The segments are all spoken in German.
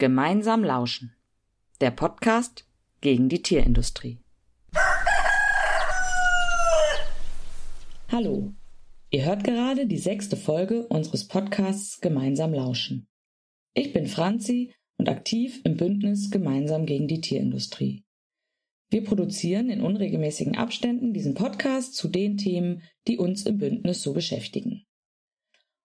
Gemeinsam lauschen. Der Podcast gegen die Tierindustrie. Hallo. Ihr hört gerade die sechste Folge unseres Podcasts Gemeinsam lauschen. Ich bin Franzi und aktiv im Bündnis Gemeinsam gegen die Tierindustrie. Wir produzieren in unregelmäßigen Abständen diesen Podcast zu den Themen, die uns im Bündnis so beschäftigen.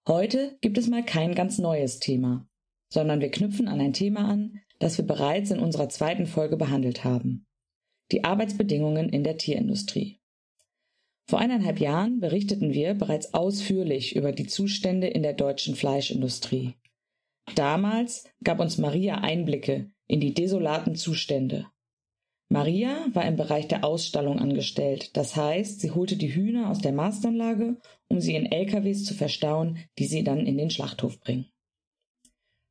Heute gibt es mal kein ganz neues Thema, sondern wir knüpfen an ein Thema an, das wir bereits in unserer zweiten Folge behandelt haben. Die Arbeitsbedingungen in der Tierindustrie. Vor eineinhalb Jahren berichteten wir bereits ausführlich über die Zustände in der deutschen Fleischindustrie. Damals gab uns Maria Einblicke in die desolaten Zustände. Maria war im Bereich der Ausstallung angestellt, das heißt, sie holte die Hühner aus der Mastanlage, um sie in LKWs zu verstauen, die sie dann in den Schlachthof bringen.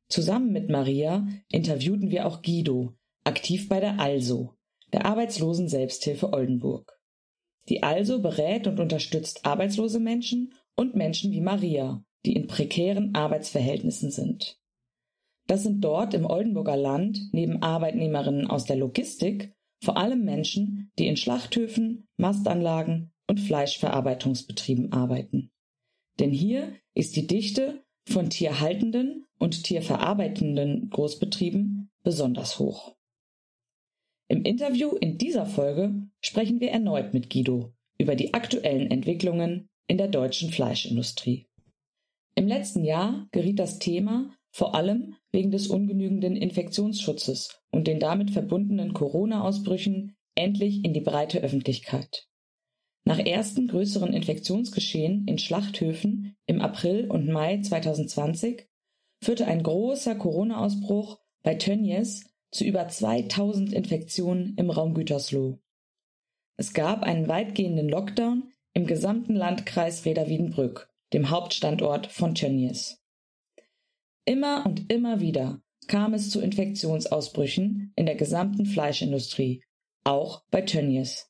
Zusammen mit Maria interviewten wir auch Guido, aktiv bei der ALSO, der Arbeitslosen Selbsthilfe Oldenburg. Die ALSO berät und unterstützt arbeitslose Menschen und Menschen wie Maria, die in prekären Arbeitsverhältnissen sind. Das sind dort im Oldenburger Land neben Arbeitnehmerinnen aus der Logistik vor allem Menschen, die in Schlachthöfen, Mastanlagen und Fleischverarbeitungsbetrieben arbeiten. Denn hier ist die Dichte von tierhaltenden und tierverarbeitenden Großbetrieben besonders hoch. Im Interview in dieser Folge sprechen wir erneut mit Guido über die aktuellen Entwicklungen in der deutschen Fleischindustrie. Im letzten Jahr geriet das Thema vor allem wegen des ungenügenden Infektionsschutzes und den damit verbundenen Corona-Ausbrüchen endlich in die breite Öffentlichkeit. Nach ersten größeren Infektionsgeschehen in Schlachthöfen im April und Mai 2020 führte ein großer Corona-Ausbruch bei Tönnies zu über 2000 Infektionen im Raum Gütersloh. Es gab einen weitgehenden Lockdown im gesamten Landkreis Reda-Wiedenbrück, dem Hauptstandort von Tönnies. Immer und immer wieder kam es zu Infektionsausbrüchen in der gesamten Fleischindustrie, auch bei Tönnies.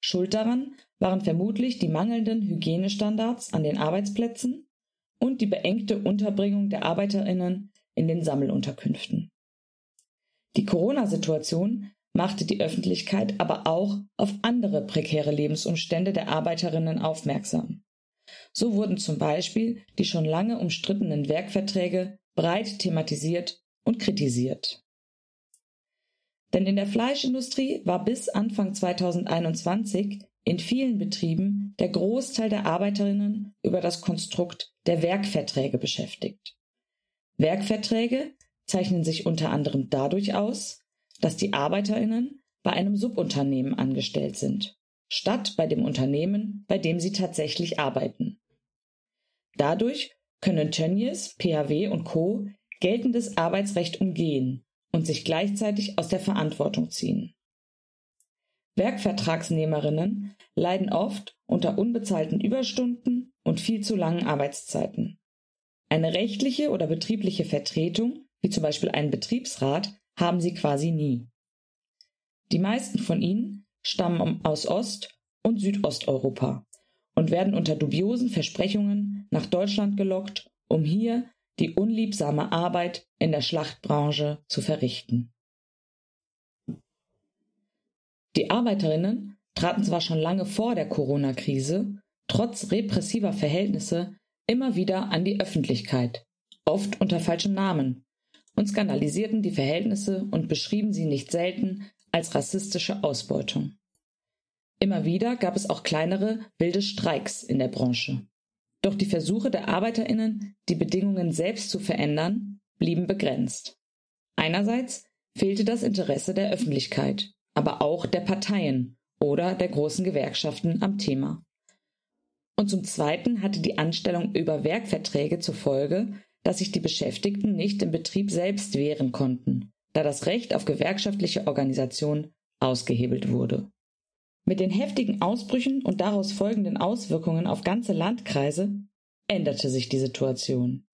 Schuld daran waren vermutlich die mangelnden Hygienestandards an den Arbeitsplätzen und die beengte Unterbringung der Arbeiterinnen in den Sammelunterkünften. Die Corona-Situation machte die Öffentlichkeit aber auch auf andere prekäre Lebensumstände der Arbeiterinnen aufmerksam. So wurden zum Beispiel die schon lange umstrittenen Werkverträge breit thematisiert und kritisiert. Denn in der Fleischindustrie war bis Anfang 2021 in vielen Betrieben der Großteil der Arbeiterinnen über das Konstrukt der Werkverträge beschäftigt. Werkverträge zeichnen sich unter anderem dadurch aus, dass die Arbeiterinnen bei einem Subunternehmen angestellt sind, statt bei dem Unternehmen, bei dem sie tatsächlich arbeiten. Dadurch können Tönnies, PHW und Co. geltendes Arbeitsrecht umgehen und sich gleichzeitig aus der Verantwortung ziehen. Werkvertragsnehmerinnen leiden oft unter unbezahlten Überstunden und viel zu langen Arbeitszeiten. Eine rechtliche oder betriebliche Vertretung, wie zum Beispiel einen Betriebsrat, haben sie quasi nie. Die meisten von ihnen stammen aus Ost- und Südosteuropa und werden unter dubiosen Versprechungen nach Deutschland gelockt, um hier die unliebsame Arbeit in der Schlachtbranche zu verrichten. Die Arbeiterinnen traten zwar schon lange vor der Corona-Krise, trotz repressiver Verhältnisse, immer wieder an die Öffentlichkeit, oft unter falschem Namen, und skandalisierten die Verhältnisse und beschrieben sie nicht selten als rassistische Ausbeutung. Immer wieder gab es auch kleinere, wilde Streiks in der Branche. Doch die Versuche der Arbeiterinnen, die Bedingungen selbst zu verändern, blieben begrenzt. Einerseits fehlte das Interesse der Öffentlichkeit, aber auch der Parteien oder der großen Gewerkschaften am Thema. Und zum Zweiten hatte die Anstellung über Werkverträge zur Folge, dass sich die Beschäftigten nicht im Betrieb selbst wehren konnten, da das Recht auf gewerkschaftliche Organisation ausgehebelt wurde. Mit den heftigen Ausbrüchen und daraus folgenden Auswirkungen auf ganze Landkreise änderte sich die Situation.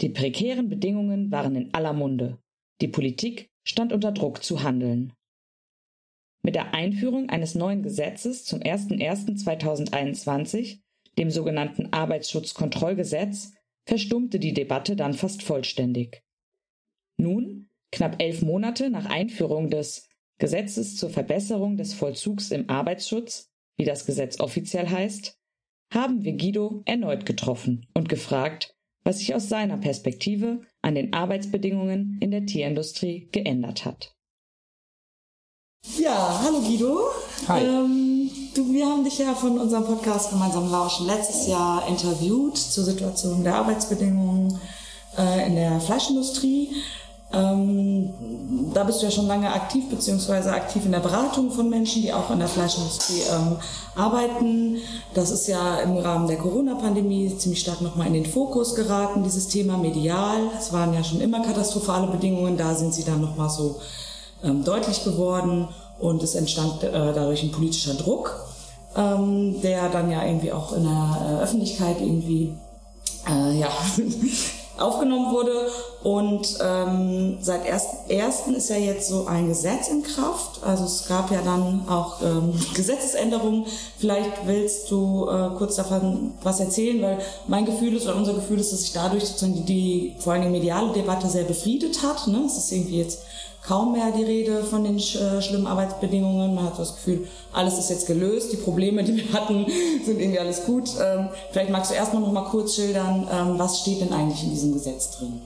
Die prekären Bedingungen waren in aller Munde. Die Politik stand unter Druck zu handeln. Mit der Einführung eines neuen Gesetzes zum 01.01.2021, dem sogenannten Arbeitsschutzkontrollgesetz, verstummte die Debatte dann fast vollständig. Nun, knapp elf Monate nach Einführung des Gesetzes zur Verbesserung des Vollzugs im Arbeitsschutz, wie das Gesetz offiziell heißt, haben wir Guido erneut getroffen und gefragt, was sich aus seiner Perspektive an den Arbeitsbedingungen in der Tierindustrie geändert hat. Ja, hallo Guido. Hi. Ähm, du, wir haben dich ja von unserem Podcast Gemeinsam Lauschen letztes Jahr interviewt zur Situation der Arbeitsbedingungen äh, in der Fleischindustrie. Ähm, da bist du ja schon lange aktiv, beziehungsweise aktiv in der Beratung von Menschen, die auch in der Fleischindustrie ähm, arbeiten. Das ist ja im Rahmen der Corona-Pandemie ziemlich stark nochmal in den Fokus geraten, dieses Thema medial. Es waren ja schon immer katastrophale Bedingungen, da sind sie dann nochmal so ähm, deutlich geworden und es entstand äh, dadurch ein politischer Druck, ähm, der dann ja irgendwie auch in der äh, Öffentlichkeit irgendwie äh, ja, aufgenommen wurde. Und ähm, seit erst, ersten ist ja jetzt so ein Gesetz in Kraft. Also es gab ja dann auch ähm, Gesetzesänderungen. Vielleicht willst du äh, kurz davon was erzählen, weil mein Gefühl ist oder unser Gefühl ist, dass sich dadurch sozusagen die, die vor allem die mediale Debatte sehr befriedet hat. Ne? Es ist irgendwie jetzt kaum mehr die Rede von den äh, schlimmen Arbeitsbedingungen. Man hat das Gefühl, alles ist jetzt gelöst, die Probleme, die wir hatten, sind irgendwie alles gut. Ähm, vielleicht magst du erstmal noch mal kurz schildern, ähm, was steht denn eigentlich in diesem Gesetz drin?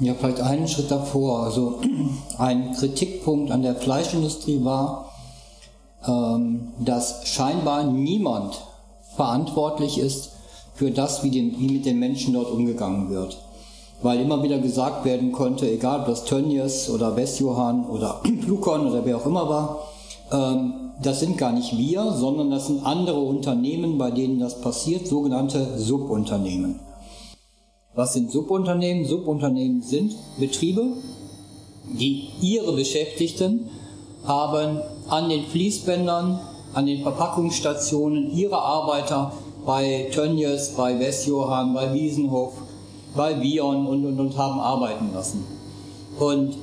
Ja, vielleicht einen Schritt davor. Also ein Kritikpunkt an der Fleischindustrie war, ähm, dass scheinbar niemand verantwortlich ist für das, wie, den, wie mit den Menschen dort umgegangen wird weil immer wieder gesagt werden konnte, egal ob das Tönnies oder Westjohann oder Flukon oder wer auch immer war, ähm, das sind gar nicht wir, sondern das sind andere Unternehmen, bei denen das passiert, sogenannte Subunternehmen. Was sind Subunternehmen? Subunternehmen sind Betriebe, die ihre Beschäftigten haben an den Fließbändern, an den Verpackungsstationen ihre Arbeiter bei Tönnies, bei Westjohann, bei Wiesenhof bei Vion und, und, und haben arbeiten lassen. Und,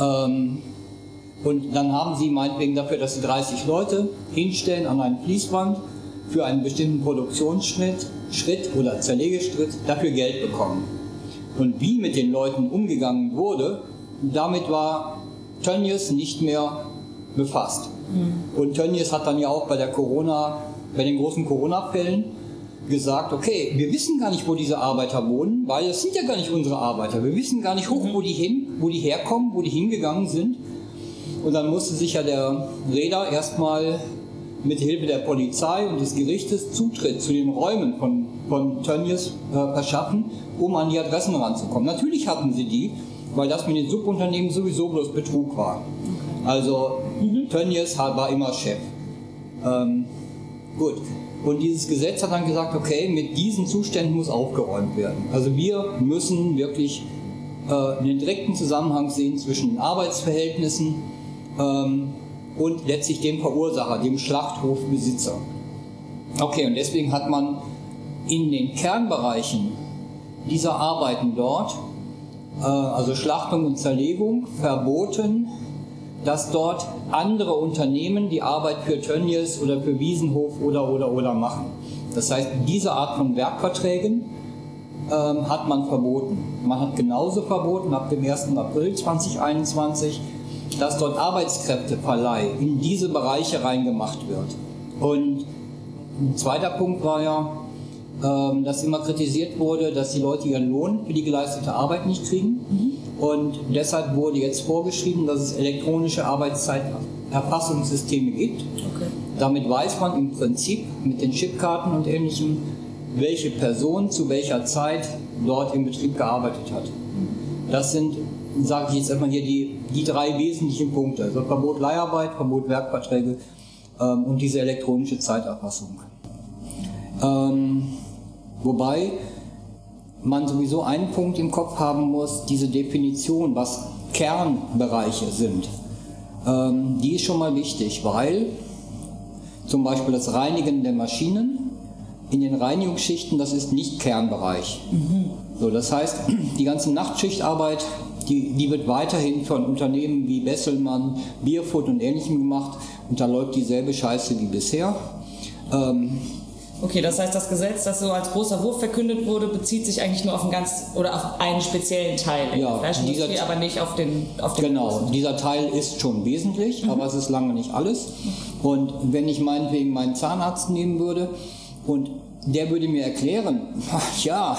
ähm, und dann haben sie meinetwegen dafür, dass sie 30 Leute hinstellen an einem Fließband für einen bestimmten Produktionsschritt Schritt oder Zerlegeschritt dafür Geld bekommen. Und wie mit den Leuten umgegangen wurde, damit war Tönnies nicht mehr befasst. Mhm. Und Tönnies hat dann ja auch bei der Corona, bei den großen Corona-Fällen gesagt, okay, wir wissen gar nicht, wo diese Arbeiter wohnen, weil das sind ja gar nicht unsere Arbeiter. Wir wissen gar nicht, hoch, wo die hin, wo die herkommen, wo die hingegangen sind. Und dann musste sich ja der Räder erstmal mit Hilfe der Polizei und des Gerichtes Zutritt zu den Räumen von, von Tönnies äh, verschaffen, um an die Adressen ranzukommen. Natürlich hatten sie die, weil das mit den Subunternehmen sowieso bloß Betrug war. Also mhm. Tönnies war immer Chef. Ähm, gut, und dieses Gesetz hat dann gesagt, okay, mit diesen Zuständen muss aufgeräumt werden. Also wir müssen wirklich äh, einen direkten Zusammenhang sehen zwischen den Arbeitsverhältnissen ähm, und letztlich dem Verursacher, dem Schlachthofbesitzer. Okay, und deswegen hat man in den Kernbereichen dieser Arbeiten dort, äh, also Schlachtung und Zerlegung, verboten, dass dort andere Unternehmen die Arbeit für Tönnies oder für Wiesenhof oder oder oder machen. Das heißt, diese Art von Werkverträgen ähm, hat man verboten. Man hat genauso verboten ab dem 1. April 2021, dass dort Arbeitskräfteverleih in diese Bereiche reingemacht wird. Und ein zweiter Punkt war ja, ähm, dass immer kritisiert wurde, dass die Leute ihren Lohn für die geleistete Arbeit nicht kriegen. Mhm. Und deshalb wurde jetzt vorgeschrieben, dass es elektronische Arbeitszeiterfassungssysteme gibt. Okay. Damit weiß man im Prinzip mit den Chipkarten und ähnlichem, welche Person zu welcher Zeit dort im Betrieb gearbeitet hat. Das sind, sage ich jetzt erstmal hier, die, die drei wesentlichen Punkte. Also Verbot Leiharbeit, Verbot Werkverträge ähm, und diese elektronische Zeiterfassung. Ähm, wobei man sowieso einen Punkt im Kopf haben muss, diese Definition, was Kernbereiche sind. Ähm, die ist schon mal wichtig, weil zum Beispiel das Reinigen der Maschinen in den Reinigungsschichten, das ist nicht Kernbereich. Mhm. So, das heißt, die ganze Nachtschichtarbeit, die, die wird weiterhin von Unternehmen wie Besselmann, Bierfood und ähnlichem gemacht und da läuft dieselbe Scheiße wie bisher. Ähm, Okay, das heißt, das Gesetz, das so als großer Wurf verkündet wurde, bezieht sich eigentlich nur auf einen ganz oder auf einen speziellen Teil ja, dieser, aber nicht auf den auf den Genau, großen. dieser Teil ist schon wesentlich, mhm. aber es ist lange nicht alles. Und wenn ich meinetwegen meinen Zahnarzt nehmen würde und der würde mir erklären, ja,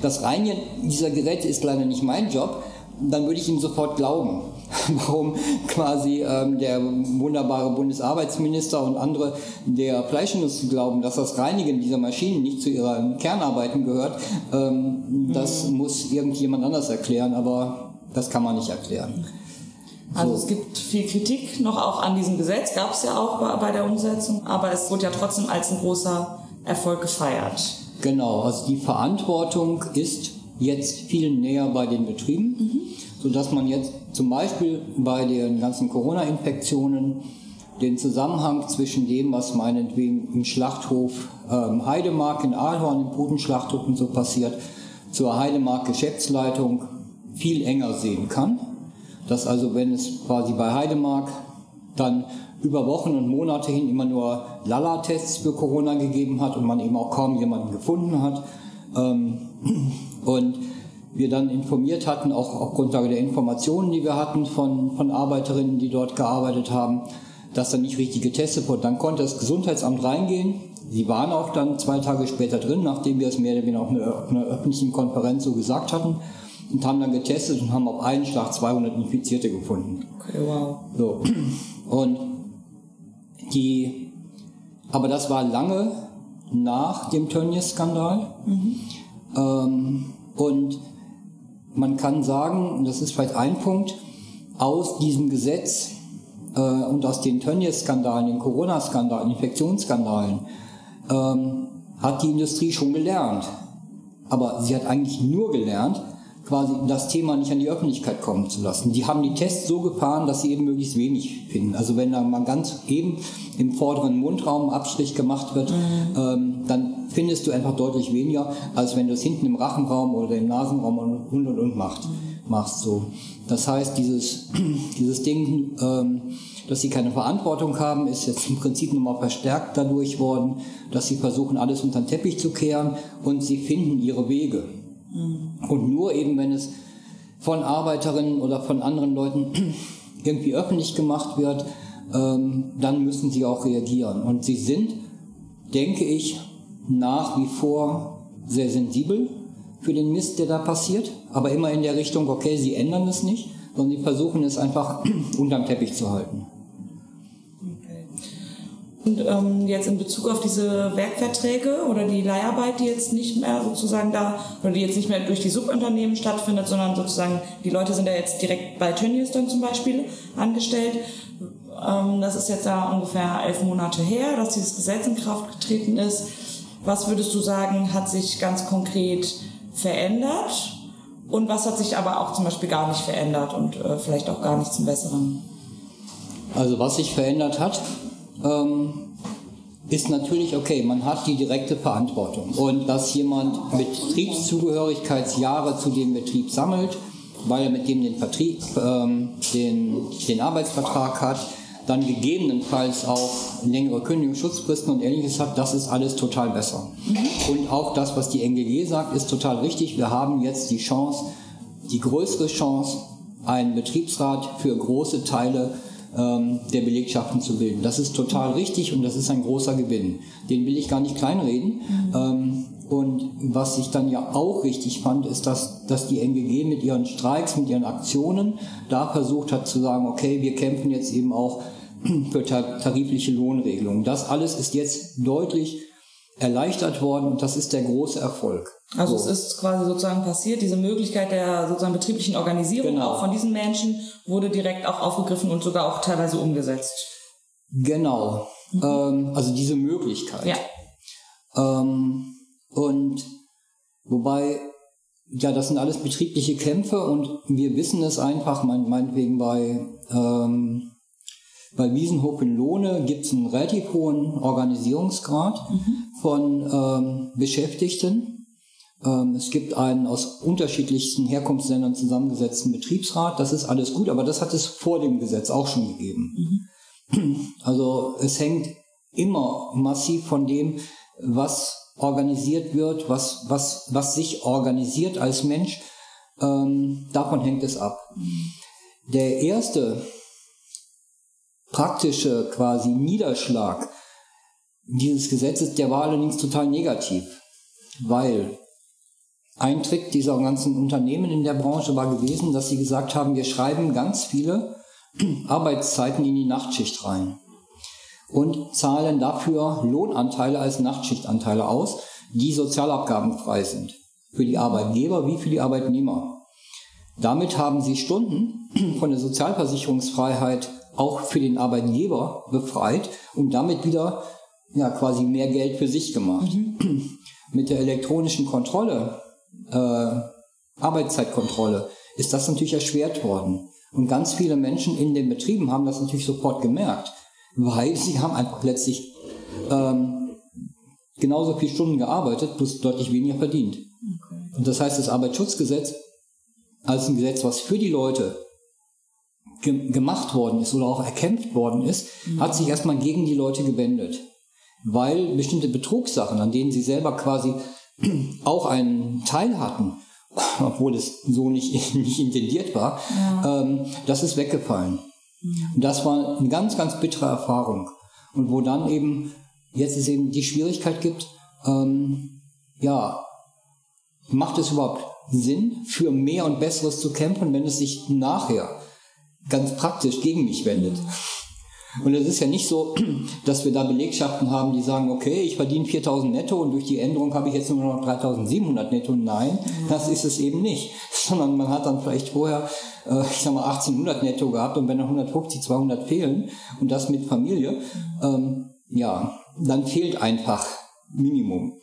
das Reinigen dieser Geräte ist leider nicht mein Job, dann würde ich ihm sofort glauben. Warum quasi ähm, der wunderbare Bundesarbeitsminister und andere der Fleischindustrie glauben, dass das Reinigen dieser Maschinen nicht zu ihren Kernarbeiten gehört, ähm, das mhm. muss irgendjemand anders erklären, aber das kann man nicht erklären. Also es gibt viel Kritik noch auch an diesem Gesetz, gab es ja auch bei, bei der Umsetzung, aber es wurde ja trotzdem als ein großer Erfolg gefeiert. Genau, also die Verantwortung ist jetzt viel näher bei den Betrieben, mhm. sodass man jetzt zum Beispiel bei den ganzen Corona-Infektionen den Zusammenhang zwischen dem, was meinetwegen im Schlachthof ähm, Heidemark in Aalhorn, im Putenschlachthof und so passiert, zur Heidemark Geschäftsleitung viel enger sehen kann. Dass also, wenn es quasi bei Heidemark dann über Wochen und Monate hin immer nur Lala-Tests für Corona gegeben hat und man eben auch kaum jemanden gefunden hat, ähm, und wir dann informiert hatten, auch auf Grundlage der Informationen, die wir hatten von, von Arbeiterinnen, die dort gearbeitet haben, dass dann nicht richtig getestet wurde. Dann konnte das Gesundheitsamt reingehen. Sie waren auch dann zwei Tage später drin, nachdem wir es mehr oder weniger auf einer, einer öffentlichen Konferenz so gesagt hatten und haben dann getestet und haben auf einen Schlag 200 Infizierte gefunden. Okay, wow. So. Und die, aber das war lange nach dem Tönnies-Skandal. Mhm. Ähm, und man kann sagen, das ist vielleicht ein Punkt, aus diesem Gesetz äh, und aus den Tönnies-Skandalen, den Corona-Skandalen, Infektionsskandalen, ähm, hat die Industrie schon gelernt. Aber sie hat eigentlich nur gelernt, quasi das Thema nicht an die Öffentlichkeit kommen zu lassen. Die haben die Tests so gefahren, dass sie eben möglichst wenig finden. Also wenn da mal ganz eben im vorderen Mundraum Abstrich gemacht wird, mhm. ähm, dann findest du einfach deutlich weniger, als wenn du es hinten im Rachenraum oder im Nasenraum und und und, und macht, machst. So. Das heißt, dieses, dieses Ding, ähm, dass sie keine Verantwortung haben, ist jetzt im Prinzip nochmal verstärkt dadurch worden, dass sie versuchen, alles unter den Teppich zu kehren und sie finden ihre Wege. Mhm. Und nur eben, wenn es von Arbeiterinnen oder von anderen Leuten irgendwie öffentlich gemacht wird, ähm, dann müssen sie auch reagieren. Und sie sind, denke ich, nach wie vor sehr sensibel für den Mist, der da passiert, aber immer in der Richtung, okay, sie ändern es nicht, sondern sie versuchen es einfach unterm Teppich zu halten. Und ähm, jetzt in Bezug auf diese Werkverträge oder die Leiharbeit, die jetzt nicht mehr sozusagen da, oder die jetzt nicht mehr durch die Subunternehmen stattfindet, sondern sozusagen die Leute sind ja jetzt direkt bei Tönnies dann zum Beispiel angestellt. Ähm, das ist jetzt ja ungefähr elf Monate her, dass dieses Gesetz in Kraft getreten ist. Was würdest du sagen, hat sich ganz konkret verändert? Und was hat sich aber auch zum Beispiel gar nicht verändert und äh, vielleicht auch gar nicht zum Besseren? Also was sich verändert hat, ähm, ist natürlich okay, man hat die direkte Verantwortung. Und dass jemand Betriebszugehörigkeitsjahre zu dem Betrieb sammelt, weil er mit dem den Vertrieb, ähm, den, den Arbeitsvertrag hat, dann gegebenenfalls auch längere Kündigungsschutzfristen und ähnliches hat, das ist alles total besser. Mhm. Und auch das, was die NGG sagt, ist total richtig. Wir haben jetzt die Chance, die größere Chance, einen Betriebsrat für große Teile ähm, der Belegschaften zu bilden. Das ist total richtig und das ist ein großer Gewinn. Den will ich gar nicht kleinreden. Mhm. Ähm, und was ich dann ja auch richtig fand, ist, dass, dass die NGG mit ihren Streiks, mit ihren Aktionen da versucht hat zu sagen, okay, wir kämpfen jetzt eben auch für tarifliche Lohnregelungen. Das alles ist jetzt deutlich erleichtert worden und das ist der große Erfolg. Also so. es ist quasi sozusagen passiert, diese Möglichkeit der sozusagen betrieblichen Organisierung genau. auch von diesen Menschen wurde direkt auch aufgegriffen und sogar auch teilweise umgesetzt. Genau, mhm. ähm, also diese Möglichkeit. Ja. Ähm, und wobei, ja, das sind alles betriebliche Kämpfe und wir wissen es einfach, mein, meinetwegen bei ähm, bei Wiesenhof in Lohne gibt es einen relativ hohen Organisierungsgrad mhm. von ähm, Beschäftigten. Ähm, es gibt einen aus unterschiedlichsten Herkunftsländern zusammengesetzten Betriebsrat. Das ist alles gut, aber das hat es vor dem Gesetz auch schon gegeben. Mhm. Also es hängt immer massiv von dem, was organisiert wird, was, was, was sich organisiert als Mensch, ähm, davon hängt es ab. Der erste praktische quasi Niederschlag dieses Gesetzes, der war allerdings total negativ, weil ein Trick dieser ganzen Unternehmen in der Branche war gewesen, dass sie gesagt haben, wir schreiben ganz viele Arbeitszeiten in die Nachtschicht rein und zahlen dafür Lohnanteile als Nachtschichtanteile aus, die sozialabgabenfrei sind. Für die Arbeitgeber wie für die Arbeitnehmer. Damit haben sie Stunden von der Sozialversicherungsfreiheit auch für den Arbeitgeber befreit und damit wieder ja, quasi mehr Geld für sich gemacht. Mhm. Mit der elektronischen Kontrolle, äh, Arbeitszeitkontrolle, ist das natürlich erschwert worden. Und ganz viele Menschen in den Betrieben haben das natürlich sofort gemerkt weil sie haben einfach letztlich ähm, genauso viele Stunden gearbeitet, plus deutlich weniger verdient. Okay. Und das heißt, das Arbeitsschutzgesetz als ein Gesetz, was für die Leute ge gemacht worden ist oder auch erkämpft worden ist, mhm. hat sich erstmal gegen die Leute gewendet. Weil bestimmte Betrugssachen, an denen sie selber quasi auch einen Teil hatten, obwohl es so nicht, nicht intendiert war, ja. ähm, das ist weggefallen. Und das war eine ganz, ganz bittere Erfahrung. Und wo dann eben, jetzt es eben die Schwierigkeit gibt, ähm, ja, macht es überhaupt Sinn, für mehr und Besseres zu kämpfen, wenn es sich nachher ganz praktisch gegen mich wendet? Und es ist ja nicht so, dass wir da Belegschaften haben, die sagen, okay, ich verdiene 4000 netto und durch die Änderung habe ich jetzt nur noch 3700 netto. Nein, das ist es eben nicht. Sondern man hat dann vielleicht vorher, äh, ich sag mal, 1800 netto gehabt und wenn dann 150, 200 fehlen und das mit Familie, ähm, ja, dann fehlt einfach Minimum.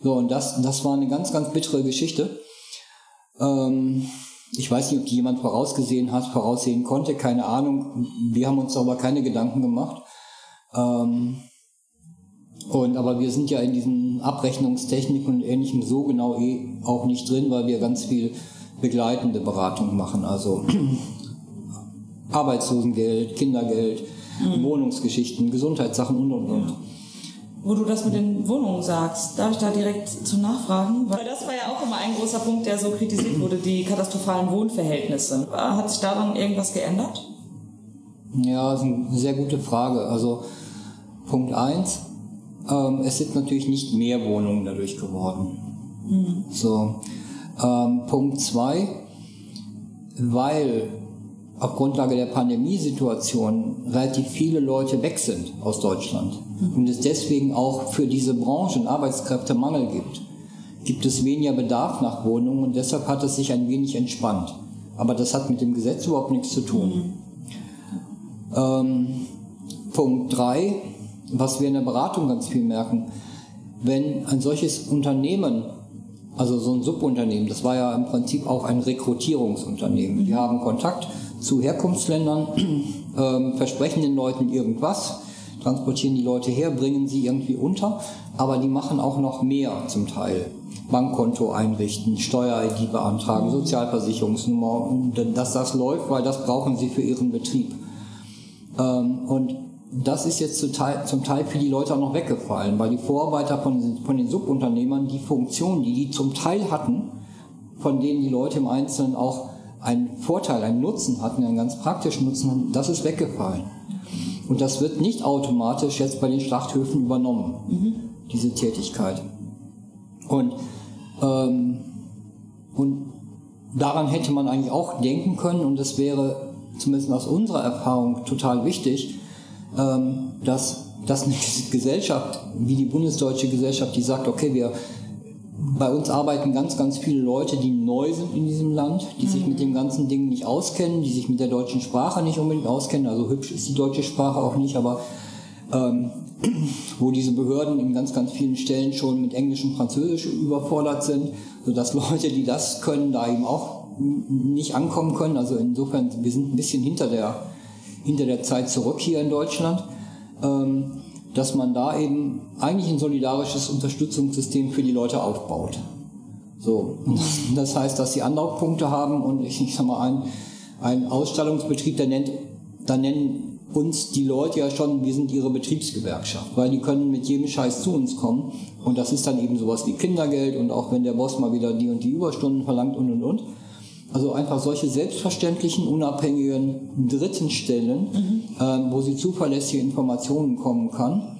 So, und das, das war eine ganz, ganz bittere Geschichte. Ähm, ich weiß nicht, ob die jemand vorausgesehen hat, voraussehen konnte, keine Ahnung. Wir haben uns aber keine Gedanken gemacht. Ähm, und aber wir sind ja in diesen Abrechnungstechniken und ähnlichem so genau eh auch nicht drin, weil wir ganz viel begleitende Beratung machen. Also Arbeitslosengeld, Kindergeld, mhm. Wohnungsgeschichten, Gesundheitssachen und und und wo du das mit den Wohnungen sagst, darf ich da direkt zu nachfragen? Weil das war ja auch immer ein großer Punkt, der so kritisiert wurde, die katastrophalen Wohnverhältnisse. Hat sich daran irgendwas geändert? Ja, das ist eine sehr gute Frage. Also Punkt 1, ähm, es sind natürlich nicht mehr Wohnungen dadurch geworden. Mhm. So. Ähm, Punkt 2, weil auf Grundlage der Pandemiesituation relativ viele Leute weg sind aus Deutschland und es deswegen auch für diese Branchen Arbeitskräftemangel gibt, gibt es weniger Bedarf nach Wohnungen und deshalb hat es sich ein wenig entspannt. Aber das hat mit dem Gesetz überhaupt nichts zu tun. Mhm. Ähm, Punkt 3, was wir in der Beratung ganz viel merken, wenn ein solches Unternehmen, also so ein Subunternehmen, das war ja im Prinzip auch ein Rekrutierungsunternehmen, die mhm. haben Kontakt zu Herkunftsländern, äh, versprechen den Leuten irgendwas, transportieren die Leute her, bringen sie irgendwie unter, aber die machen auch noch mehr zum Teil. Bankkonto einrichten, Steuer-ID beantragen, Sozialversicherungsnummer, dass das läuft, weil das brauchen sie für ihren Betrieb. Ähm, und das ist jetzt zum Teil, für die Leute auch noch weggefallen, weil die Vorarbeiter von, von den Subunternehmern die Funktionen, die die zum Teil hatten, von denen die Leute im Einzelnen auch einen Vorteil, einen Nutzen hatten, einen ganz praktischen Nutzen, das ist weggefallen. Und das wird nicht automatisch jetzt bei den Schlachthöfen übernommen, mhm. diese Tätigkeit. Und, ähm, und daran hätte man eigentlich auch denken können und es wäre zumindest aus unserer Erfahrung total wichtig, ähm, dass, dass eine Gesellschaft wie die bundesdeutsche Gesellschaft, die sagt, okay, wir bei uns arbeiten ganz, ganz viele Leute, die neu sind in diesem Land, die mhm. sich mit dem ganzen Ding nicht auskennen, die sich mit der deutschen Sprache nicht unbedingt auskennen. Also hübsch ist die deutsche Sprache auch nicht, aber ähm, wo diese Behörden in ganz, ganz vielen Stellen schon mit Englisch und Französisch überfordert sind, sodass Leute, die das können, da eben auch nicht ankommen können. Also insofern, wir sind ein bisschen hinter der, hinter der Zeit zurück hier in Deutschland. Ähm, dass man da eben eigentlich ein solidarisches Unterstützungssystem für die Leute aufbaut. So, das heißt, dass sie Anlaufpunkte haben und ich, ich sag mal, ein, ein Ausstellungsbetrieb, der nennt, da nennen uns die Leute ja schon, wir sind ihre Betriebsgewerkschaft, weil die können mit jedem Scheiß zu uns kommen und das ist dann eben sowas wie Kindergeld und auch wenn der Boss mal wieder die und die Überstunden verlangt und und und. Also einfach solche selbstverständlichen, unabhängigen dritten Stellen, mhm. ähm, wo sie zuverlässige Informationen kommen kann,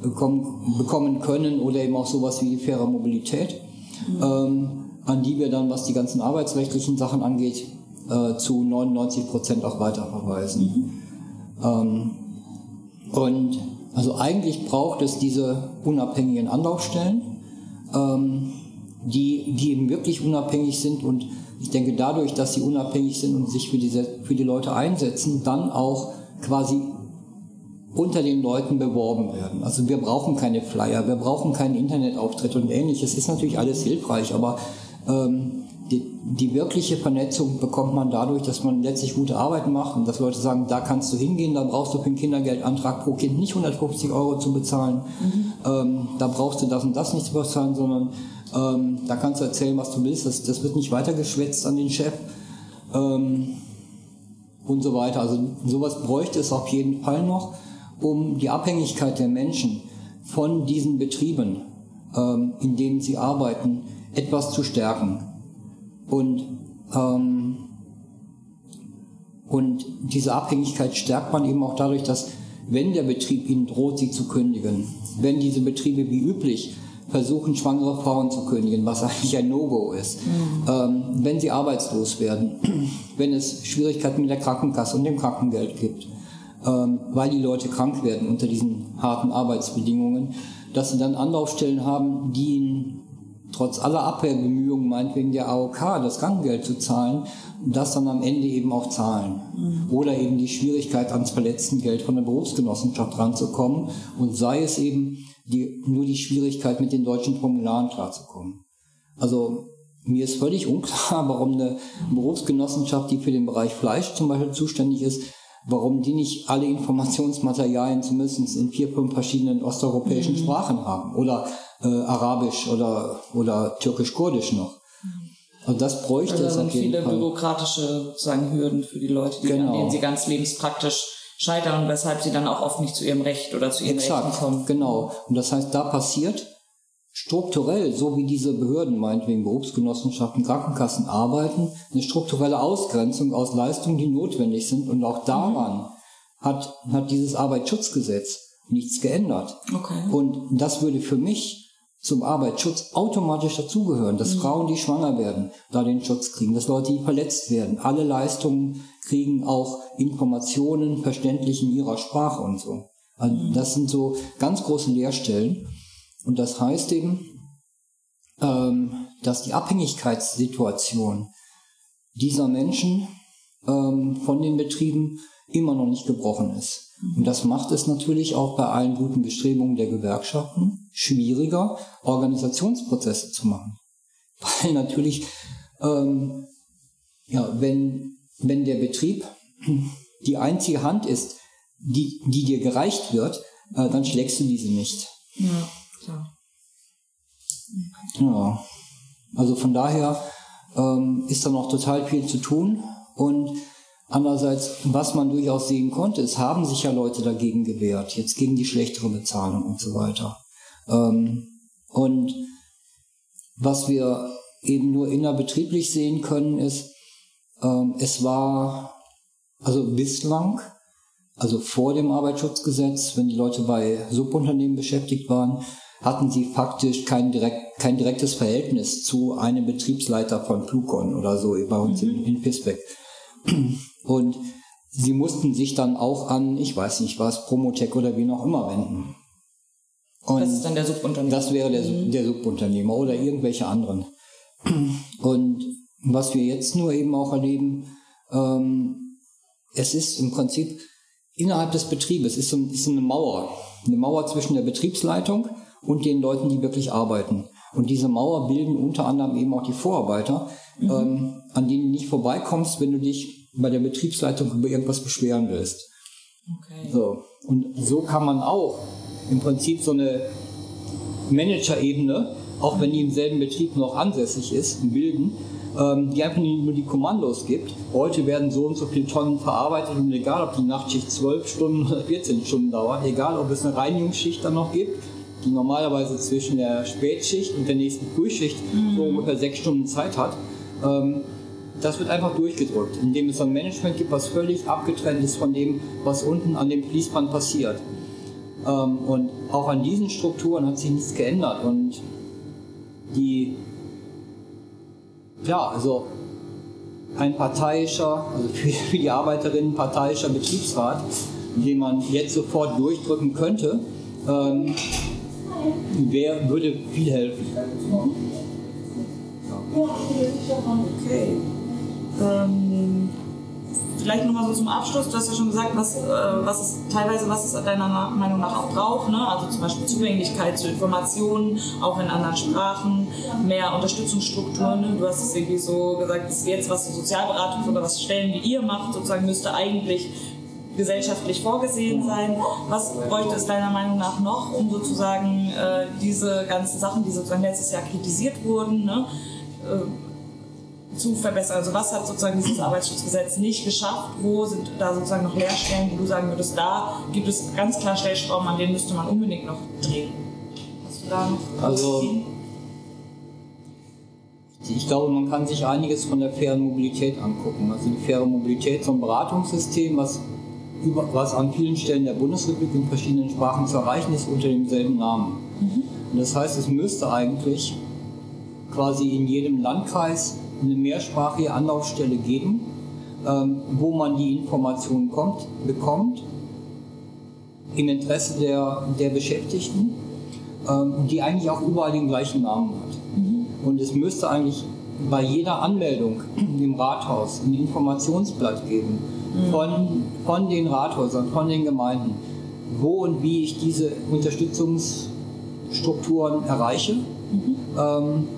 bekommen, bekommen können oder eben auch sowas wie faire Mobilität, mhm. ähm, an die wir dann, was die ganzen arbeitsrechtlichen Sachen angeht, äh, zu 99 Prozent auch weiterverweisen. Mhm. Ähm, und also eigentlich braucht es diese unabhängigen Anlaufstellen, ähm, die, die eben wirklich unabhängig sind und ich denke dadurch, dass sie unabhängig sind und sich für, diese, für die Leute einsetzen, dann auch quasi unter den Leuten beworben werden. Also wir brauchen keine Flyer, wir brauchen keinen Internetauftritt und ähnliches. Ist natürlich alles hilfreich, aber ähm, die, die wirkliche Vernetzung bekommt man dadurch, dass man letztlich gute Arbeit macht und dass Leute sagen, da kannst du hingehen, da brauchst du für den Kindergeldantrag pro Kind nicht 150 Euro zu bezahlen, mhm. ähm, da brauchst du das und das nicht zu bezahlen, sondern ähm, da kannst du erzählen, was du willst, das, das wird nicht weitergeschwätzt an den Chef ähm, und so weiter. Also sowas bräuchte es auf jeden Fall noch, um die Abhängigkeit der Menschen von diesen Betrieben, ähm, in denen sie arbeiten, etwas zu stärken. Und, ähm, und diese Abhängigkeit stärkt man eben auch dadurch, dass wenn der Betrieb ihnen droht, sie zu kündigen, wenn diese Betriebe wie üblich versuchen, schwangere Frauen zu kündigen, was eigentlich ein No-Go ist, mhm. ähm, wenn sie arbeitslos werden, wenn es Schwierigkeiten mit der Krankenkasse und dem Krankengeld gibt, ähm, weil die Leute krank werden unter diesen harten Arbeitsbedingungen, dass sie dann Anlaufstellen haben, die ihnen trotz aller Abwehrbemühungen, meinetwegen der AOK, das Krankengeld zu zahlen, das dann am Ende eben auch zahlen. Mhm. Oder eben die Schwierigkeit, ans Verletztengeld von der Berufsgenossenschaft ranzukommen und sei es eben die, nur die Schwierigkeit, mit den deutschen Formularen klarzukommen. Also mir ist völlig unklar, warum eine Berufsgenossenschaft, die für den Bereich Fleisch zum Beispiel zuständig ist, warum die nicht alle Informationsmaterialien zumindest in vier, fünf verschiedenen osteuropäischen mhm. Sprachen haben oder äh, Arabisch oder, oder Türkisch-Kurdisch noch. Also das bräuchte also es auf jeden viele Fall. bürokratische sozusagen Hürden für die Leute, die, genau. an denen sie ganz lebenspraktisch scheitern und weshalb sie dann auch oft nicht zu ihrem Recht oder zu ihren Exakt, Rechten kommen. Genau. Und das heißt, da passiert strukturell, so wie diese Behörden, meinetwegen Berufsgenossenschaften, Krankenkassen arbeiten, eine strukturelle Ausgrenzung aus Leistungen, die notwendig sind. Und auch daran mhm. hat, hat dieses Arbeitsschutzgesetz nichts geändert. Okay. Und das würde für mich zum Arbeitsschutz automatisch dazugehören, dass mhm. Frauen, die schwanger werden, da den Schutz kriegen, dass Leute, die verletzt werden, alle Leistungen kriegen, auch Informationen verständlich in ihrer Sprache und so. Also mhm. das sind so ganz große Leerstellen. Und das heißt eben, ähm, dass die Abhängigkeitssituation dieser Menschen ähm, von den Betrieben immer noch nicht gebrochen ist. Und das macht es natürlich auch bei allen guten Bestrebungen der Gewerkschaften schwieriger, Organisationsprozesse zu machen. Weil natürlich, ähm, ja, wenn, wenn der Betrieb die einzige Hand ist, die, die dir gereicht wird, äh, dann schlägst du diese nicht. Ja, klar. Ja, also von daher ähm, ist da noch total viel zu tun und Andererseits, was man durchaus sehen konnte, es haben sich ja Leute dagegen gewehrt, jetzt gegen die schlechtere Bezahlung und so weiter. Ähm, und was wir eben nur innerbetrieblich sehen können, ist, ähm, es war also bislang, also vor dem Arbeitsschutzgesetz, wenn die Leute bei Subunternehmen beschäftigt waren, hatten sie faktisch kein, direkt, kein direktes Verhältnis zu einem Betriebsleiter von Flugcon oder so bei uns mhm. in, in Pisbeck. Und sie mussten sich dann auch an, ich weiß nicht was, Promotech oder wie noch immer wenden. Und das ist dann der Subunternehmer. Das wäre der, mhm. der Subunternehmer oder irgendwelche anderen. Und was wir jetzt nur eben auch erleben, ähm, es ist im Prinzip innerhalb des Betriebes ist so, ist so eine Mauer, eine Mauer zwischen der Betriebsleitung und den Leuten, die wirklich arbeiten. Und diese Mauer bilden unter anderem eben auch die Vorarbeiter, mhm. ähm, an denen du nicht vorbeikommst, wenn du dich bei der Betriebsleitung über irgendwas beschweren willst. Okay. So. Und so kann man auch im Prinzip so eine Manager-Ebene, auch wenn die im selben Betrieb noch ansässig ist, bilden, ähm, die einfach nur die Kommandos gibt. Heute werden so und so viele Tonnen verarbeitet und egal, ob die Nachtschicht 12 Stunden oder 14 Stunden dauert, egal, ob es eine Reinigungsschicht dann noch gibt, die normalerweise zwischen der Spätschicht und der nächsten Frühschicht mhm. so ungefähr sechs Stunden Zeit hat. Ähm, das wird einfach durchgedrückt, indem es ein Management gibt, was völlig abgetrennt ist von dem, was unten an dem Fließband passiert. Ähm, und auch an diesen Strukturen hat sich nichts geändert. Und die, ja, also ein parteiischer, also für, die Arbeiterinnen parteiischer Betriebsrat, den man jetzt sofort durchdrücken könnte, ähm, wer würde viel helfen. Okay. Ähm, vielleicht nochmal so zum Abschluss, du hast ja schon gesagt, was, äh, was es teilweise, was es deiner Meinung nach auch braucht, ne? also zum Beispiel Zugänglichkeit zu Informationen, auch in anderen Sprachen, mehr Unterstützungsstrukturen. Ne? Du hast es irgendwie so gesagt, das ist jetzt was die Sozialberatung oder was Stellen wie ihr macht, sozusagen müsste eigentlich gesellschaftlich vorgesehen sein. Was bräuchte es deiner Meinung nach noch, um sozusagen äh, diese ganzen Sachen, die sozusagen letztes Jahr kritisiert wurden, ne? Äh, zu verbessern? Also was hat sozusagen dieses Arbeitsschutzgesetz nicht geschafft? Wo sind da sozusagen noch Leerstellen, wo du sagen würdest, da gibt es ganz klar Stellschrauben, an denen müsste man unbedingt noch drehen? Hast du da noch also, ich glaube, man kann sich einiges von der fairen Mobilität angucken. Also die faire Mobilität so ein Beratungssystem, was, über, was an vielen Stellen der Bundesrepublik in verschiedenen Sprachen zu erreichen ist, unter demselben Namen. Mhm. Und das heißt, es müsste eigentlich quasi in jedem Landkreis eine mehrsprachige Anlaufstelle geben, ähm, wo man die Informationen kommt, bekommt, im Interesse der, der Beschäftigten, ähm, die eigentlich auch überall den gleichen Namen hat. Mhm. Und es müsste eigentlich bei jeder Anmeldung im Rathaus ein Informationsblatt geben mhm. von, von den Rathäusern, von den Gemeinden, wo und wie ich diese Unterstützungsstrukturen erreiche. Mhm. Ähm,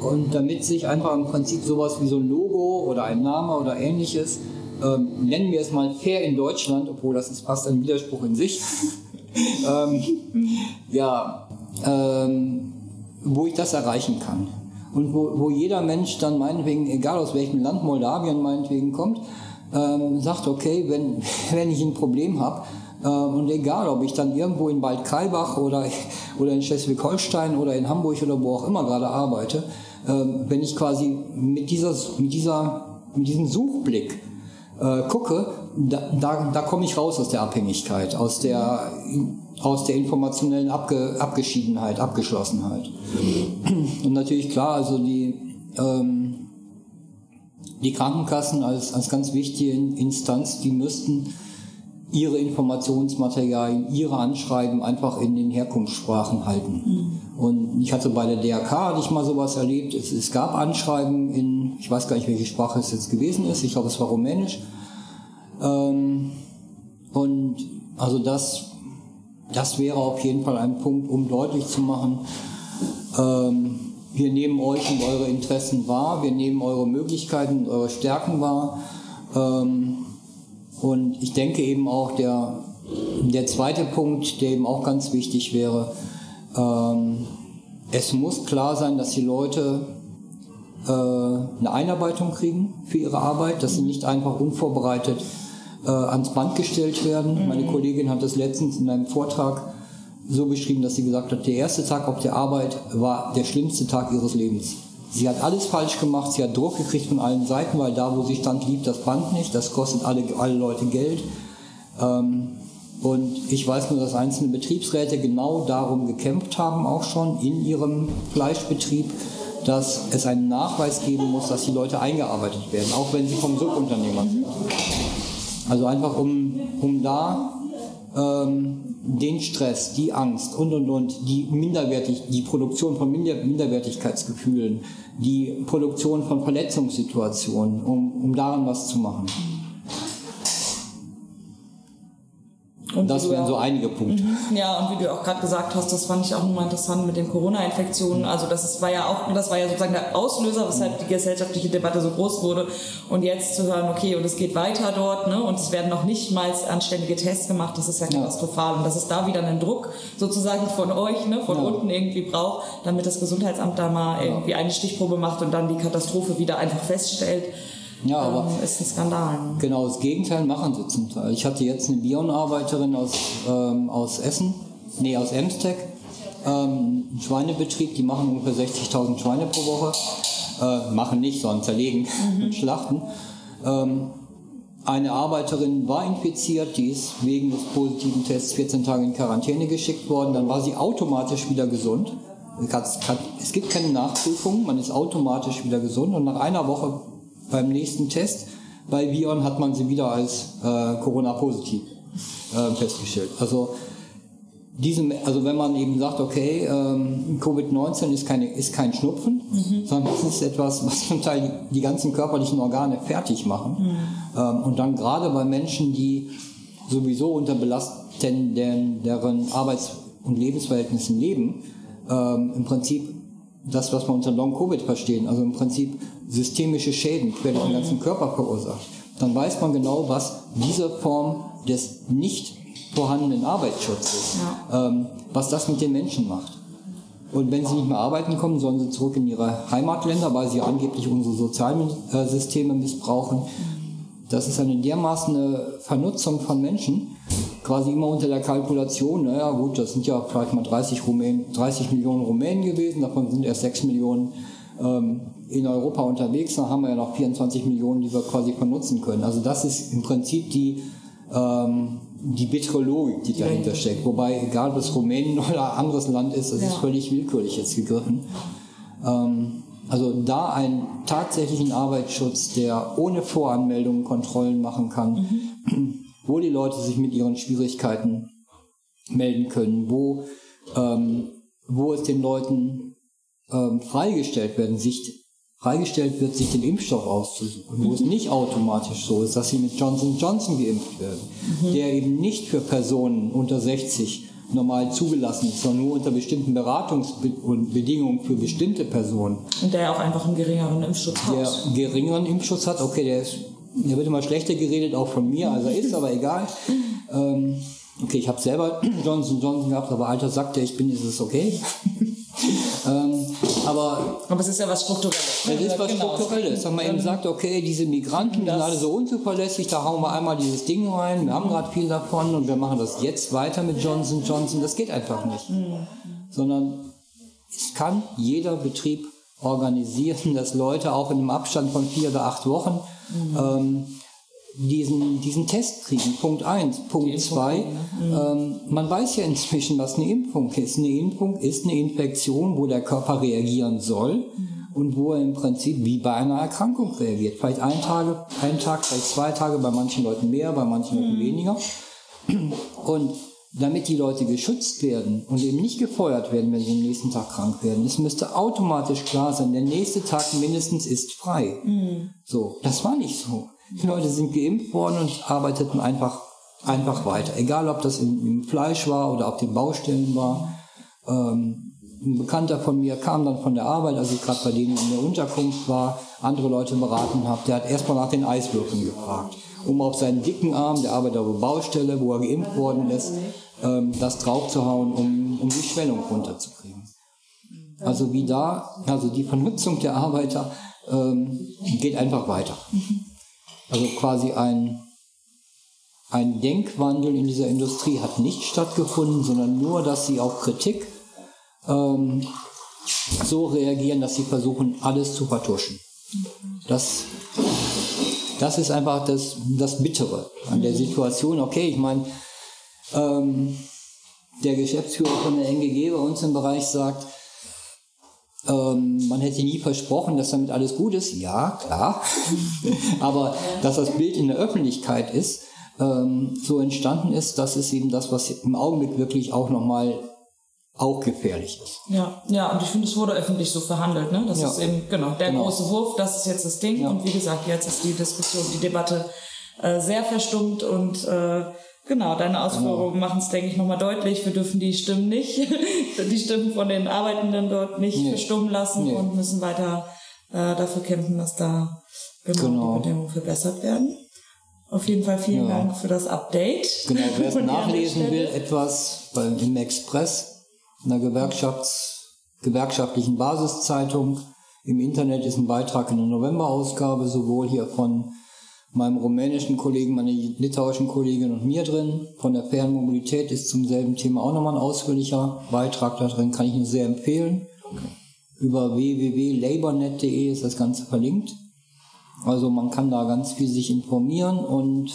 und damit sich einfach im Prinzip sowas wie so ein Logo oder ein Name oder ähnliches, ähm, nennen wir es mal fair in Deutschland, obwohl das ist fast ein Widerspruch in sich, ähm, ja, ähm, wo ich das erreichen kann. Und wo, wo jeder Mensch dann meinetwegen, egal aus welchem Land Moldawien meinetwegen kommt, ähm, sagt, okay, wenn, wenn ich ein Problem habe, ähm, und egal, ob ich dann irgendwo in Waldkralbach oder, oder in Schleswig-Holstein oder in Hamburg oder wo auch immer gerade arbeite, wenn ich quasi mit, dieser, mit, dieser, mit diesem Suchblick äh, gucke, da, da, da komme ich raus aus der Abhängigkeit, aus der, aus der informationellen Abge, Abgeschiedenheit, Abgeschlossenheit. Und natürlich klar, also die, ähm, die Krankenkassen als, als ganz wichtige Instanz, die müssten ihre Informationsmaterialien, ihre Anschreiben einfach in den Herkunftssprachen halten. Mhm. Und ich hatte bei der DRK hatte ich mal sowas erlebt. Es, es, gab Anschreiben in, ich weiß gar nicht, welche Sprache es jetzt gewesen ist. Ich glaube, es war Rumänisch. Ähm, und also das, das wäre auf jeden Fall ein Punkt, um deutlich zu machen, ähm, wir nehmen euch und eure Interessen wahr, wir nehmen eure Möglichkeiten und eure Stärken wahr. Ähm, und ich denke eben auch, der, der zweite Punkt, der eben auch ganz wichtig wäre, ähm, es muss klar sein, dass die Leute äh, eine Einarbeitung kriegen für ihre Arbeit, dass sie nicht einfach unvorbereitet äh, ans Band gestellt werden. Mhm. Meine Kollegin hat das letztens in einem Vortrag so beschrieben, dass sie gesagt hat, der erste Tag auf der Arbeit war der schlimmste Tag ihres Lebens. Sie hat alles falsch gemacht, sie hat Druck gekriegt von allen Seiten, weil da, wo sie stand, lief das Band nicht, das kostet alle, alle Leute Geld. Ähm, und ich weiß nur, dass einzelne Betriebsräte genau darum gekämpft haben, auch schon in ihrem Fleischbetrieb, dass es einen Nachweis geben muss, dass die Leute eingearbeitet werden, auch wenn sie vom Subunternehmer sind. Also einfach um, um da ähm, den Stress, die Angst und und und, die Minderwertig, die Produktion von Minder Minderwertigkeitsgefühlen, die Produktion von Verletzungssituationen, um, um daran was zu machen. Und das wären so einige Punkte. Mhm. Ja, und wie du auch gerade gesagt hast, das fand ich auch nochmal interessant mit den Corona-Infektionen. Also das ist, war ja auch, das war ja sozusagen der Auslöser, weshalb die gesellschaftliche Debatte so groß wurde. Und jetzt zu hören, okay, und es geht weiter dort, ne, und es werden noch nicht mal anständige Tests gemacht, das ist ja katastrophal. Und das ist da wieder ein Druck sozusagen von euch, ne, von ja. unten irgendwie braucht, damit das Gesundheitsamt da mal irgendwie eine Stichprobe macht und dann die Katastrophe wieder einfach feststellt. Ja, aber ähm, ist ein Skandal. Genau, das Gegenteil machen sie zum Teil. Ich hatte jetzt eine Bionarbeiterin aus, ähm, aus Essen, nee, aus Emstec, ähm, einen Schweinebetrieb, die machen ungefähr 60.000 Schweine pro Woche. Äh, machen nicht, sondern zerlegen mhm. und schlachten. Ähm, eine Arbeiterin war infiziert, die ist wegen des positiven Tests 14 Tage in Quarantäne geschickt worden, dann war sie automatisch wieder gesund. Es gibt keine Nachprüfung, man ist automatisch wieder gesund und nach einer Woche beim nächsten Test bei Vion hat man sie wieder als äh, Corona-positiv äh, festgestellt. Also diesem, also wenn man eben sagt, okay, ähm, Covid-19 ist, keine, ist kein Schnupfen, mhm. sondern es ist etwas, was zum Teil die, die ganzen körperlichen Organe fertig machen. Mhm. Ähm, und dann gerade bei Menschen, die sowieso unter belastenden deren Arbeits- und Lebensverhältnissen leben, ähm, im Prinzip das, was wir unter Long-Covid verstehen, also im Prinzip systemische Schäden quer durch den ganzen Körper verursacht, dann weiß man genau, was diese Form des nicht vorhandenen Arbeitsschutzes, ja. ähm, was das mit den Menschen macht. Und wenn sie nicht mehr arbeiten kommen, sollen sie zurück in ihre Heimatländer, weil sie angeblich unsere Sozialsysteme missbrauchen. Das ist eine dermaßen Vernutzung von Menschen, quasi immer unter der Kalkulation, naja gut, das sind ja vielleicht mal 30, Rumänen, 30 Millionen Rumänen gewesen, davon sind erst 6 Millionen ähm, in Europa unterwegs, dann haben wir ja noch 24 Millionen, die wir quasi vernutzen können. Also das ist im Prinzip die, ähm, die bittere Logik, die dahinter steckt. Wobei, egal ob es Rumänien oder anderes Land ist, das ja. ist völlig willkürlich jetzt gegriffen. Ähm, also da einen tatsächlichen Arbeitsschutz, der ohne Voranmeldung Kontrollen machen kann, mhm wo die Leute sich mit ihren Schwierigkeiten melden können, wo, ähm, wo es den Leuten ähm, freigestellt werden, sich freigestellt wird, sich den Impfstoff auszusuchen, wo es nicht automatisch so ist, dass sie mit Johnson Johnson geimpft werden, mhm. der eben nicht für Personen unter 60 normal zugelassen ist, sondern nur unter bestimmten Beratungsbedingungen für bestimmte Personen. Und der auch einfach einen geringeren Impfschutz hat. Der geringeren Impfschutz hat, okay, der ist hier wird immer schlechter geredet, auch von mir, also ist aber egal. Ähm, okay, ich habe selber Johnson Johnson gehabt, aber alter Sack, der ich bin, ist es okay. ähm, aber, aber es ist ja was Strukturelles. Es ist was genau, Strukturelles. Dass man eben sagt, okay, diese Migranten die sind alle so unzuverlässig, da hauen wir einmal dieses Ding rein, wir haben gerade viel davon und wir machen das jetzt weiter mit Johnson Johnson. Das geht einfach nicht. Mhm. Sondern es kann jeder Betrieb organisieren, dass Leute auch in einem Abstand von vier oder acht Wochen mhm. ähm, diesen, diesen Test kriegen. Punkt eins. Punkt zwei. Ne? Ähm, man weiß ja inzwischen, was eine Impfung ist. Eine Impfung ist eine Infektion, wo der Körper reagieren soll mhm. und wo er im Prinzip wie bei einer Erkrankung reagiert. Vielleicht ein Tag, ein Tag, vielleicht zwei Tage, bei manchen Leuten mehr, bei manchen Leuten mhm. weniger. Und damit die Leute geschützt werden und eben nicht gefeuert werden, wenn sie am nächsten Tag krank werden. Es müsste automatisch klar sein, der nächste Tag mindestens ist frei. Mhm. So, das war nicht so. Die Leute sind geimpft worden und arbeiteten einfach, einfach weiter. Egal, ob das im, Fleisch war oder auf den Baustellen war. Ähm, ein Bekannter von mir kam dann von der Arbeit, als ich gerade bei denen in der Unterkunft war, andere Leute beraten habe, der hat erstmal nach den Eiswürfeln gefragt, um auf seinen dicken Arm, der arbeitet auf der Baustelle, wo er geimpft worden ist, ähm, das draufzuhauen, um, um die Schwellung runterzukriegen. Also wie da, also die Vernutzung der Arbeiter ähm, geht einfach weiter. Also quasi ein, ein Denkwandel in dieser Industrie hat nicht stattgefunden, sondern nur, dass sie auf Kritik ähm, so reagieren, dass sie versuchen, alles zu vertuschen. Das, das ist einfach das, das Bittere an der Situation. Okay, ich meine, ähm, der Geschäftsführer von der NGG bei uns im Bereich sagt, ähm, man hätte nie versprochen, dass damit alles gut ist. Ja, klar. Aber dass das Bild in der Öffentlichkeit ist, ähm, so entstanden ist, das ist eben das, was im Augenblick wirklich auch nochmal auch gefährlich ist. Ja, ja, und ich finde, es wurde öffentlich so verhandelt, ne? Das ja. ist eben, genau, der genau. große Wurf, das ist jetzt das Ding. Ja. Und wie gesagt, jetzt ist die Diskussion, die Debatte äh, sehr verstummt und äh, Genau, deine Ausführungen genau. machen es, denke ich, nochmal deutlich. Wir dürfen die Stimmen nicht, die Stimmen von den Arbeitenden dort nicht nee. verstummen lassen nee. und müssen weiter äh, dafür kämpfen, dass da genau, genau. die Bedingungen verbessert werden. Auf jeden Fall vielen ja. Dank für das Update. Genau, wer es nachlesen will, etwas beim, im Express, einer Gewerkschafts, gewerkschaftlichen Basiszeitung. Im Internet ist ein Beitrag in der Novemberausgabe, sowohl hier von meinem rumänischen Kollegen, meiner litauischen Kollegin und mir drin. Von der fairen Mobilität ist zum selben Thema auch nochmal ein ausführlicher Beitrag da drin, kann ich nur sehr empfehlen. Okay. Über www.labornet.de ist das Ganze verlinkt. Also man kann da ganz viel sich informieren und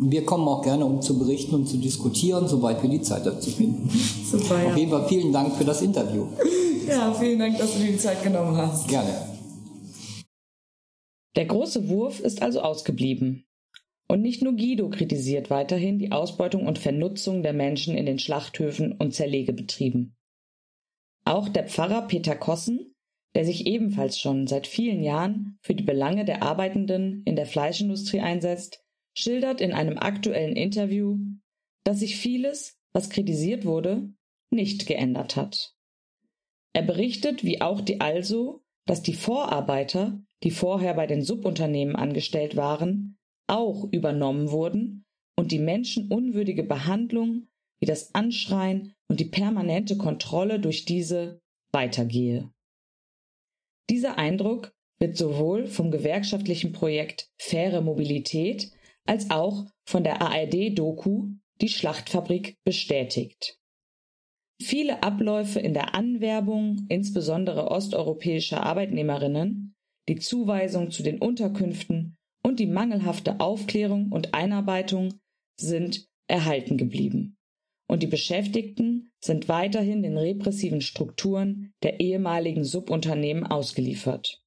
wir kommen auch gerne, um zu berichten und zu diskutieren, soweit wir die Zeit dazu finden. Super, ja. Auf jeden Fall vielen Dank für das Interview. Ja, vielen Dank, dass du dir die Zeit genommen hast. Gerne. Der große Wurf ist also ausgeblieben. Und nicht nur Guido kritisiert weiterhin die Ausbeutung und Vernutzung der Menschen in den Schlachthöfen und Zerlegebetrieben. Auch der Pfarrer Peter Kossen, der sich ebenfalls schon seit vielen Jahren für die Belange der Arbeitenden in der Fleischindustrie einsetzt, schildert in einem aktuellen Interview, dass sich vieles, was kritisiert wurde, nicht geändert hat. Er berichtet, wie auch die Also, dass die Vorarbeiter die vorher bei den Subunternehmen angestellt waren, auch übernommen wurden und die menschenunwürdige Behandlung wie das Anschreien und die permanente Kontrolle durch diese weitergehe. Dieser Eindruck wird sowohl vom gewerkschaftlichen Projekt Faire Mobilität als auch von der ARD-Doku Die Schlachtfabrik bestätigt. Viele Abläufe in der Anwerbung, insbesondere osteuropäischer Arbeitnehmerinnen, die Zuweisung zu den Unterkünften und die mangelhafte Aufklärung und Einarbeitung sind erhalten geblieben. Und die Beschäftigten sind weiterhin den repressiven Strukturen der ehemaligen Subunternehmen ausgeliefert.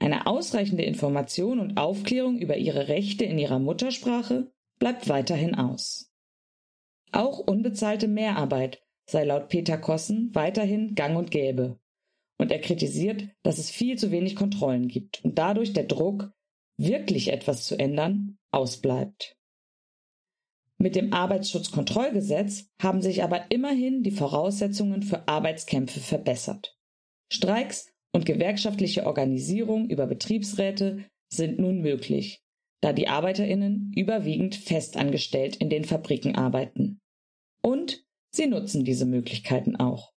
Eine ausreichende Information und Aufklärung über ihre Rechte in ihrer Muttersprache bleibt weiterhin aus. Auch unbezahlte Mehrarbeit sei laut Peter Kossen weiterhin gang und gäbe und er kritisiert, dass es viel zu wenig Kontrollen gibt und dadurch der Druck, wirklich etwas zu ändern, ausbleibt. Mit dem Arbeitsschutzkontrollgesetz haben sich aber immerhin die Voraussetzungen für Arbeitskämpfe verbessert. Streiks und gewerkschaftliche Organisierung über Betriebsräte sind nun möglich, da die Arbeiterinnen überwiegend festangestellt in den Fabriken arbeiten. Und sie nutzen diese Möglichkeiten auch.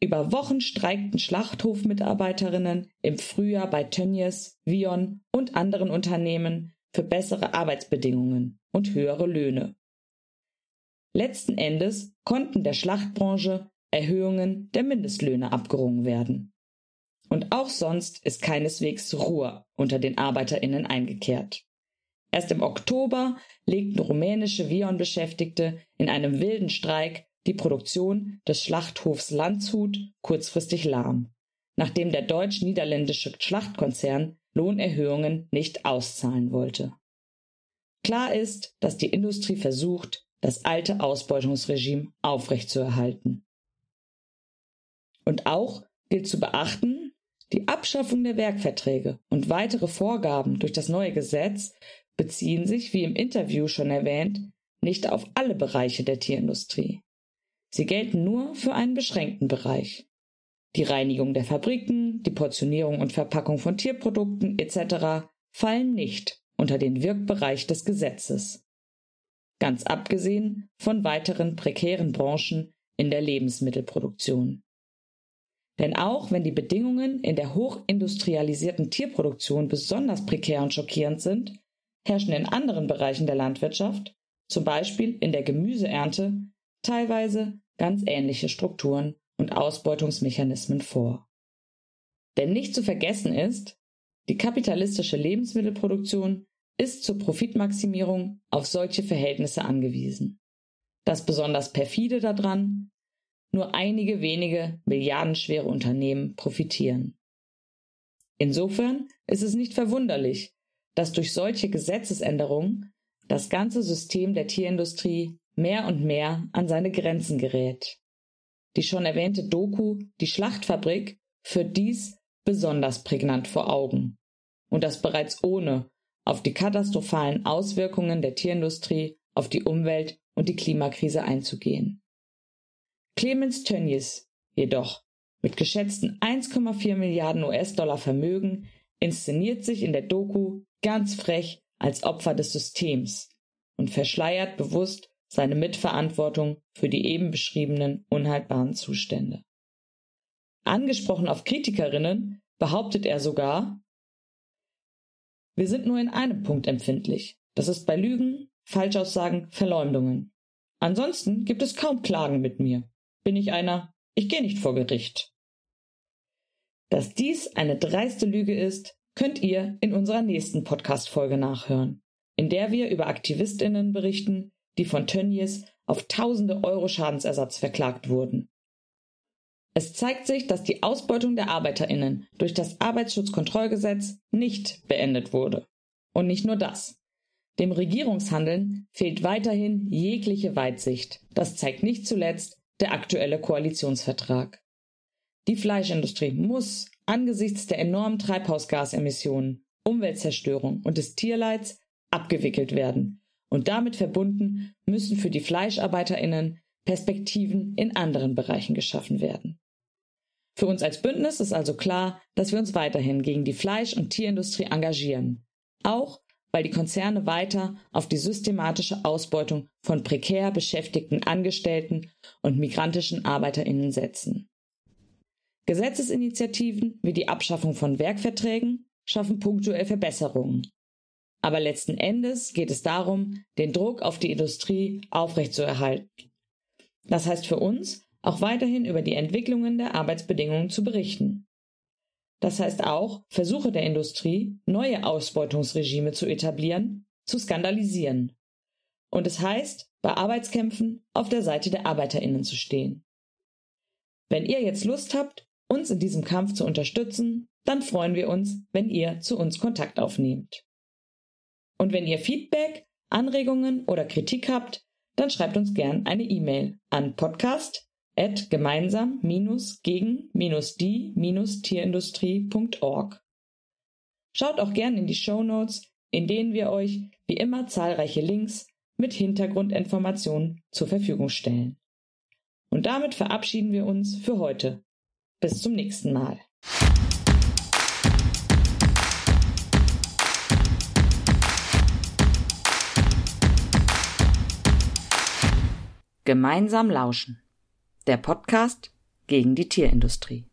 Über Wochen streikten Schlachthofmitarbeiterinnen im Frühjahr bei Tönnies, Vion und anderen Unternehmen für bessere Arbeitsbedingungen und höhere Löhne. Letzten Endes konnten der Schlachtbranche Erhöhungen der Mindestlöhne abgerungen werden. Und auch sonst ist keineswegs Ruhe unter den Arbeiterinnen eingekehrt. Erst im Oktober legten rumänische Vion-Beschäftigte in einem wilden Streik die Produktion des Schlachthofs Landshut kurzfristig lahm, nachdem der deutsch-niederländische Schlachtkonzern Lohnerhöhungen nicht auszahlen wollte. Klar ist, dass die Industrie versucht, das alte Ausbeutungsregime aufrechtzuerhalten. Und auch gilt zu beachten, die Abschaffung der Werkverträge und weitere Vorgaben durch das neue Gesetz beziehen sich, wie im Interview schon erwähnt, nicht auf alle Bereiche der Tierindustrie. Sie gelten nur für einen beschränkten Bereich. Die Reinigung der Fabriken, die Portionierung und Verpackung von Tierprodukten etc. fallen nicht unter den Wirkbereich des Gesetzes. Ganz abgesehen von weiteren prekären Branchen in der Lebensmittelproduktion. Denn auch wenn die Bedingungen in der hochindustrialisierten Tierproduktion besonders prekär und schockierend sind, herrschen in anderen Bereichen der Landwirtschaft, zum Beispiel in der Gemüseernte, teilweise ganz ähnliche Strukturen und Ausbeutungsmechanismen vor. Denn nicht zu vergessen ist, die kapitalistische Lebensmittelproduktion ist zur Profitmaximierung auf solche Verhältnisse angewiesen. Das besonders perfide daran, nur einige wenige milliardenschwere Unternehmen profitieren. Insofern ist es nicht verwunderlich, dass durch solche Gesetzesänderungen das ganze System der Tierindustrie mehr und mehr an seine Grenzen gerät. Die schon erwähnte Doku Die Schlachtfabrik führt dies besonders prägnant vor Augen. Und das bereits ohne auf die katastrophalen Auswirkungen der Tierindustrie auf die Umwelt und die Klimakrise einzugehen. Clemens Tönnies jedoch mit geschätzten 1,4 Milliarden US-Dollar Vermögen inszeniert sich in der Doku ganz frech als Opfer des Systems und verschleiert bewusst seine Mitverantwortung für die eben beschriebenen unhaltbaren Zustände. Angesprochen auf Kritikerinnen behauptet er sogar, wir sind nur in einem Punkt empfindlich. Das ist bei Lügen, Falschaussagen, Verleumdungen. Ansonsten gibt es kaum Klagen mit mir. Bin ich einer, ich gehe nicht vor Gericht. Dass dies eine dreiste Lüge ist, könnt ihr in unserer nächsten Podcast-Folge nachhören, in der wir über AktivistInnen berichten, die von Tönnies auf tausende Euro Schadensersatz verklagt wurden. Es zeigt sich, dass die Ausbeutung der ArbeiterInnen durch das Arbeitsschutzkontrollgesetz nicht beendet wurde. Und nicht nur das. Dem Regierungshandeln fehlt weiterhin jegliche Weitsicht. Das zeigt nicht zuletzt der aktuelle Koalitionsvertrag. Die Fleischindustrie muss angesichts der enormen Treibhausgasemissionen, Umweltzerstörung und des Tierleids abgewickelt werden. Und damit verbunden müssen für die Fleischarbeiterinnen Perspektiven in anderen Bereichen geschaffen werden. Für uns als Bündnis ist also klar, dass wir uns weiterhin gegen die Fleisch- und Tierindustrie engagieren. Auch weil die Konzerne weiter auf die systematische Ausbeutung von prekär beschäftigten Angestellten und migrantischen Arbeiterinnen setzen. Gesetzesinitiativen wie die Abschaffung von Werkverträgen schaffen punktuell Verbesserungen. Aber letzten Endes geht es darum, den Druck auf die Industrie aufrechtzuerhalten. Das heißt für uns, auch weiterhin über die Entwicklungen der Arbeitsbedingungen zu berichten. Das heißt auch, Versuche der Industrie, neue Ausbeutungsregime zu etablieren, zu skandalisieren. Und es heißt, bei Arbeitskämpfen auf der Seite der Arbeiterinnen zu stehen. Wenn ihr jetzt Lust habt, uns in diesem Kampf zu unterstützen, dann freuen wir uns, wenn ihr zu uns Kontakt aufnehmt. Und wenn ihr Feedback, Anregungen oder Kritik habt, dann schreibt uns gern eine E-Mail an podcast gemeinsam-gegen-die-tierindustrie.org. Schaut auch gern in die Show Notes, in denen wir euch wie immer zahlreiche Links mit Hintergrundinformationen zur Verfügung stellen. Und damit verabschieden wir uns für heute. Bis zum nächsten Mal. Gemeinsam lauschen. Der Podcast gegen die Tierindustrie.